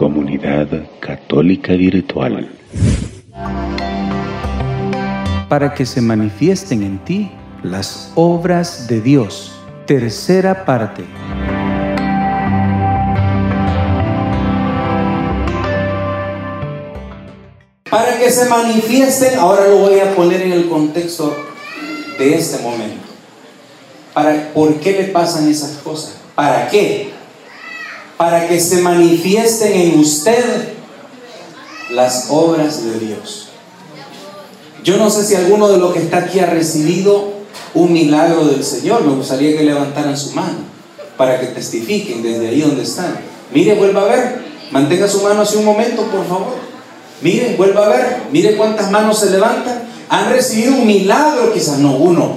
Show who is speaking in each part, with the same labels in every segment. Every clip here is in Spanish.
Speaker 1: Comunidad Católica Virtual.
Speaker 2: Para que se manifiesten en ti las obras de Dios. Tercera parte.
Speaker 3: Para que se manifiesten, ahora lo voy a poner en el contexto de este momento. Para, ¿Por qué le pasan esas cosas? ¿Para qué? Para que se manifiesten en usted las obras de Dios. Yo no sé si alguno de los que está aquí ha recibido un milagro del Señor. Me gustaría que levantaran su mano para que testifiquen desde ahí donde están. Mire, vuelva a ver. Mantenga su mano hace un momento, por favor. Mire, vuelva a ver. Mire cuántas manos se levantan. Han recibido un milagro, quizás no uno,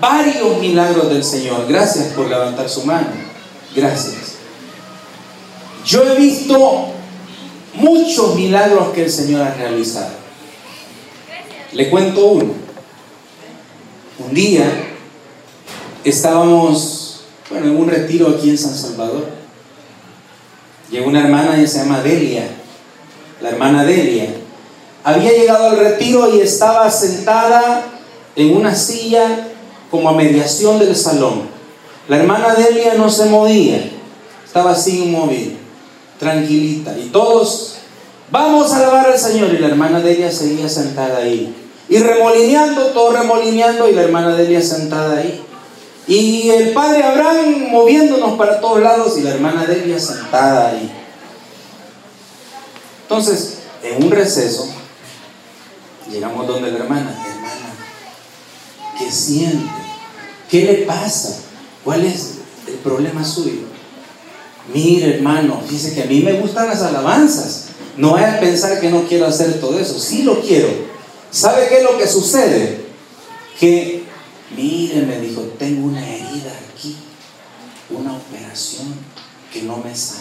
Speaker 3: varios milagros del Señor. Gracias por levantar su mano. Gracias. Yo he visto muchos milagros que el Señor ha realizado. Le cuento uno. Un día estábamos, bueno, en un retiro aquí en San Salvador. Llegó una hermana, ella se llama Delia, la hermana Delia. Había llegado al retiro y estaba sentada en una silla como a mediación del salón. La hermana Delia no se movía, estaba así inmóvil, tranquilita. Y todos, vamos a alabar al Señor. Y la hermana Delia seguía sentada ahí. Y remolineando, todo remolineando, y la hermana Delia sentada ahí. Y el padre Abraham moviéndonos para todos lados y la hermana Delia sentada ahí. Entonces, en un receso, llegamos donde la hermana, hermana, ¿qué siente? ¿Qué le pasa? ¿Cuál es el problema suyo? Mire, hermano, dice que a mí me gustan las alabanzas. No es pensar que no quiero hacer todo eso. Sí lo quiero. ¿Sabe qué es lo que sucede? Que, mire, me dijo, tengo una herida aquí, una operación que no me sana.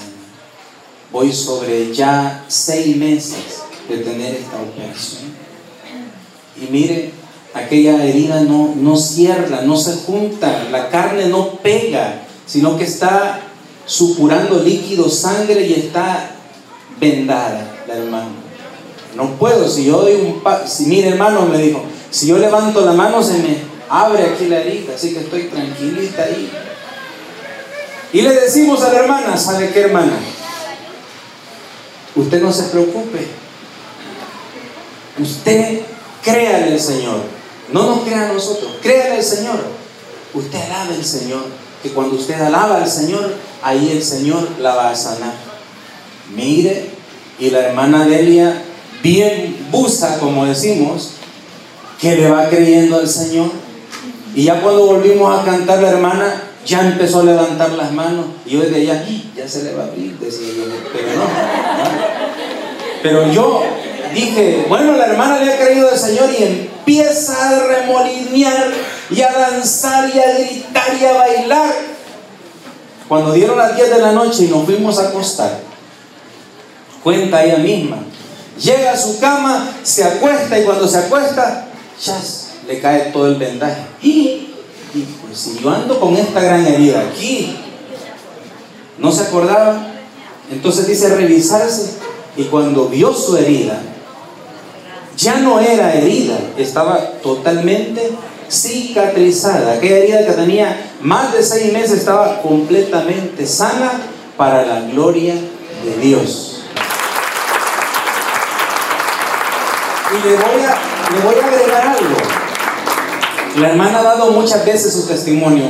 Speaker 3: Voy sobre ya seis meses de tener esta operación. Y mire, aquella herida no, no cierra, no se junta, la carne no pega, sino que está supurando líquido, sangre y está vendada la hermana. No puedo, si yo doy un si mire hermano me dijo, si yo levanto la mano se me abre aquí la herida, así que estoy tranquilita ahí. Y le decimos a la hermana, ¿sabe qué hermana? Usted no se preocupe. Usted créale al Señor. No nos crea a nosotros, créale al Señor. Usted alaba al Señor. Que cuando usted alaba al Señor, ahí el Señor la va a sanar. Mire, y la hermana Delia, bien busa, como decimos, que le va creyendo al Señor. Y ya cuando volvimos a cantar, la hermana ya empezó a levantar las manos. Y yo desde allá, ya se le va a abrir, decía pero no. Pero yo dije, bueno, la hermana le ha creído al Señor y empieza a remolinear y a danzar y a gritar y a bailar. Cuando dieron las 10 de la noche y nos fuimos a acostar, cuenta ella misma, llega a su cama, se acuesta y cuando se acuesta, chas, le cae todo el vendaje. Y, pues si yo ando con esta gran herida aquí, no se acordaba, entonces dice revisarse y cuando vio su herida, ya no era herida, estaba totalmente cicatrizada. Aquella herida que tenía más de seis meses estaba completamente sana para la gloria de Dios. Y le voy a, agregar algo. La hermana ha dado muchas veces su testimonio.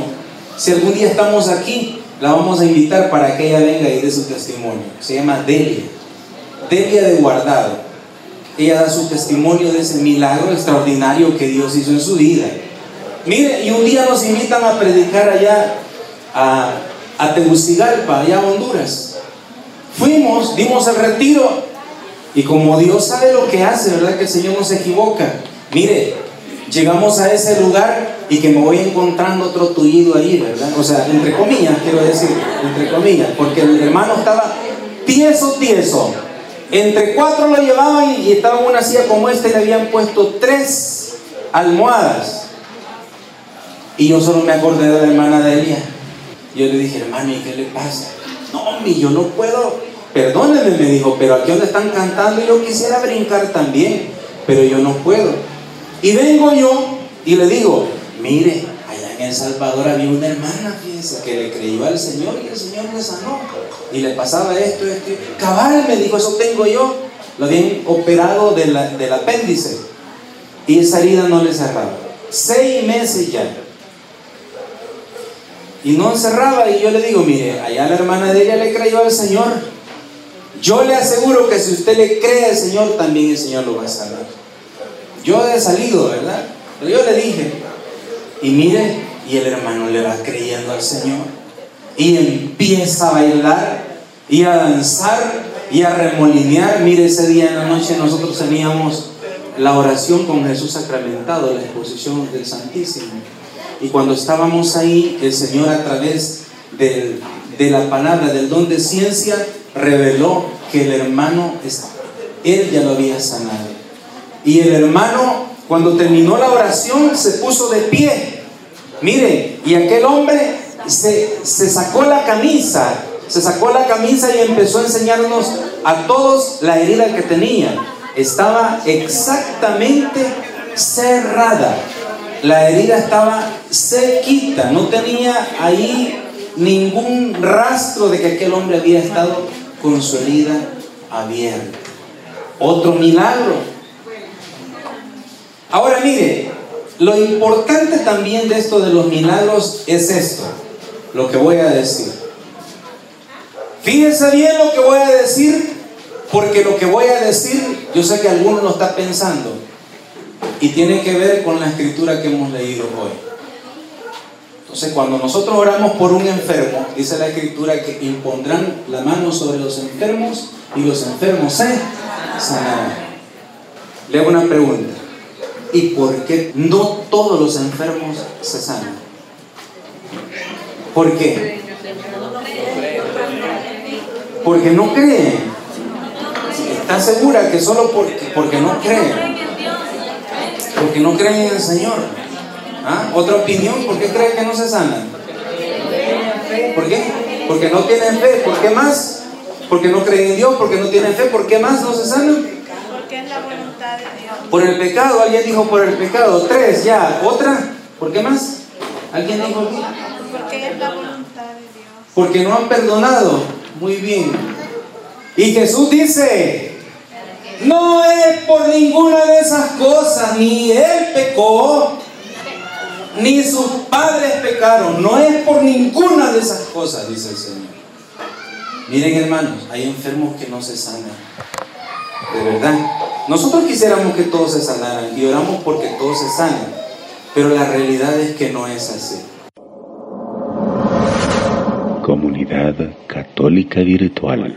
Speaker 3: Si algún día estamos aquí, la vamos a invitar para que ella venga y dé su testimonio. Se llama Delia. Delia de Guardado. Ella da su testimonio de ese milagro extraordinario que Dios hizo en su vida. Mire, y un día nos invitan a predicar allá a, a Tegucigalpa, allá a Honduras. Fuimos, dimos el retiro y como Dios sabe lo que hace, ¿verdad? Que el Señor no se equivoca. Mire, llegamos a ese lugar y que me voy encontrando otro tullido ahí, ¿verdad? O sea, entre comillas, quiero decir, entre comillas, porque el hermano estaba tieso, tieso. Entre cuatro lo llevaban y estaba una silla como esta y le habían puesto tres almohadas. Y yo solo me acordé de la hermana de Elia. Yo le dije, hermano, ¿y qué le pasa? No, mi, yo no puedo perdóneme, me dijo, pero aquí donde están cantando yo quisiera brincar también, pero yo no puedo. Y vengo yo y le digo, mire, allá en Salvador había una hermana, que le creyó al Señor y el Señor le sanó. Y le pasaba esto, esto. Cabal, me dijo, eso tengo yo. Lo habían operado del apéndice. Y esa herida no le cerraba. Seis meses ya. Y no cerraba. Y yo le digo, mire, allá la hermana de ella le creyó al Señor. Yo le aseguro que si usted le cree al Señor, también el Señor lo va a sanar. Yo he salido, ¿verdad? Pero yo le dije, y mire, y el hermano le va creyendo al Señor. Y empieza a bailar y a danzar y a remolinear. Mire, ese día en la noche nosotros teníamos la oración con Jesús sacramentado, la exposición del Santísimo. Y cuando estábamos ahí, el Señor a través de la palabra, del don de ciencia, reveló que el hermano, él ya lo había sanado. Y el hermano, cuando terminó la oración, se puso de pie. Mire, y aquel hombre se, se sacó la camisa, se sacó la camisa y empezó a enseñarnos a todos la herida que tenía. Estaba exactamente cerrada. La herida estaba sequita, no tenía ahí ningún rastro de que aquel hombre había estado con su herida abierta. Otro milagro. Ahora mire, lo importante también de esto de los milagros es esto, lo que voy a decir. Fíjense bien lo que voy a decir, porque lo que voy a decir, yo sé que alguno lo está pensando, y tiene que ver con la escritura que hemos leído hoy. Entonces, cuando nosotros oramos por un enfermo, dice la escritura que impondrán la mano sobre los enfermos y los enfermos se sanarán. Le hago una pregunta. ¿Y por qué no todos los enfermos se sanan? ¿Por qué? Porque no creen. ¿Está segura que solo porque, porque no creen? Porque no creen en el Señor. ¿Ah? Otra opinión, ¿por qué creen que no se sanan? ¿Por qué? Porque no tienen fe. ¿Por qué más? Porque no creen en Dios, porque no tienen fe. ¿Por qué más no se sanan?
Speaker 4: Porque es la voluntad de Dios.
Speaker 3: Por el pecado, alguien dijo por el pecado. Tres, ya. ¿Otra? ¿Por qué más? ¿Alguien dijo aquí?
Speaker 4: Porque es la voluntad de Dios.
Speaker 3: Porque no han perdonado. Muy bien. Y Jesús dice, no es por ninguna de esas cosas, ni él pecó, ni sus padres pecaron, no es por ninguna de esas cosas, dice el Señor. Miren hermanos, hay enfermos que no se sanan, de verdad. Nosotros quisiéramos que todos se sanaran y oramos porque todos se sanen, pero la realidad es que no es así.
Speaker 1: Comunidad Católica Virtual.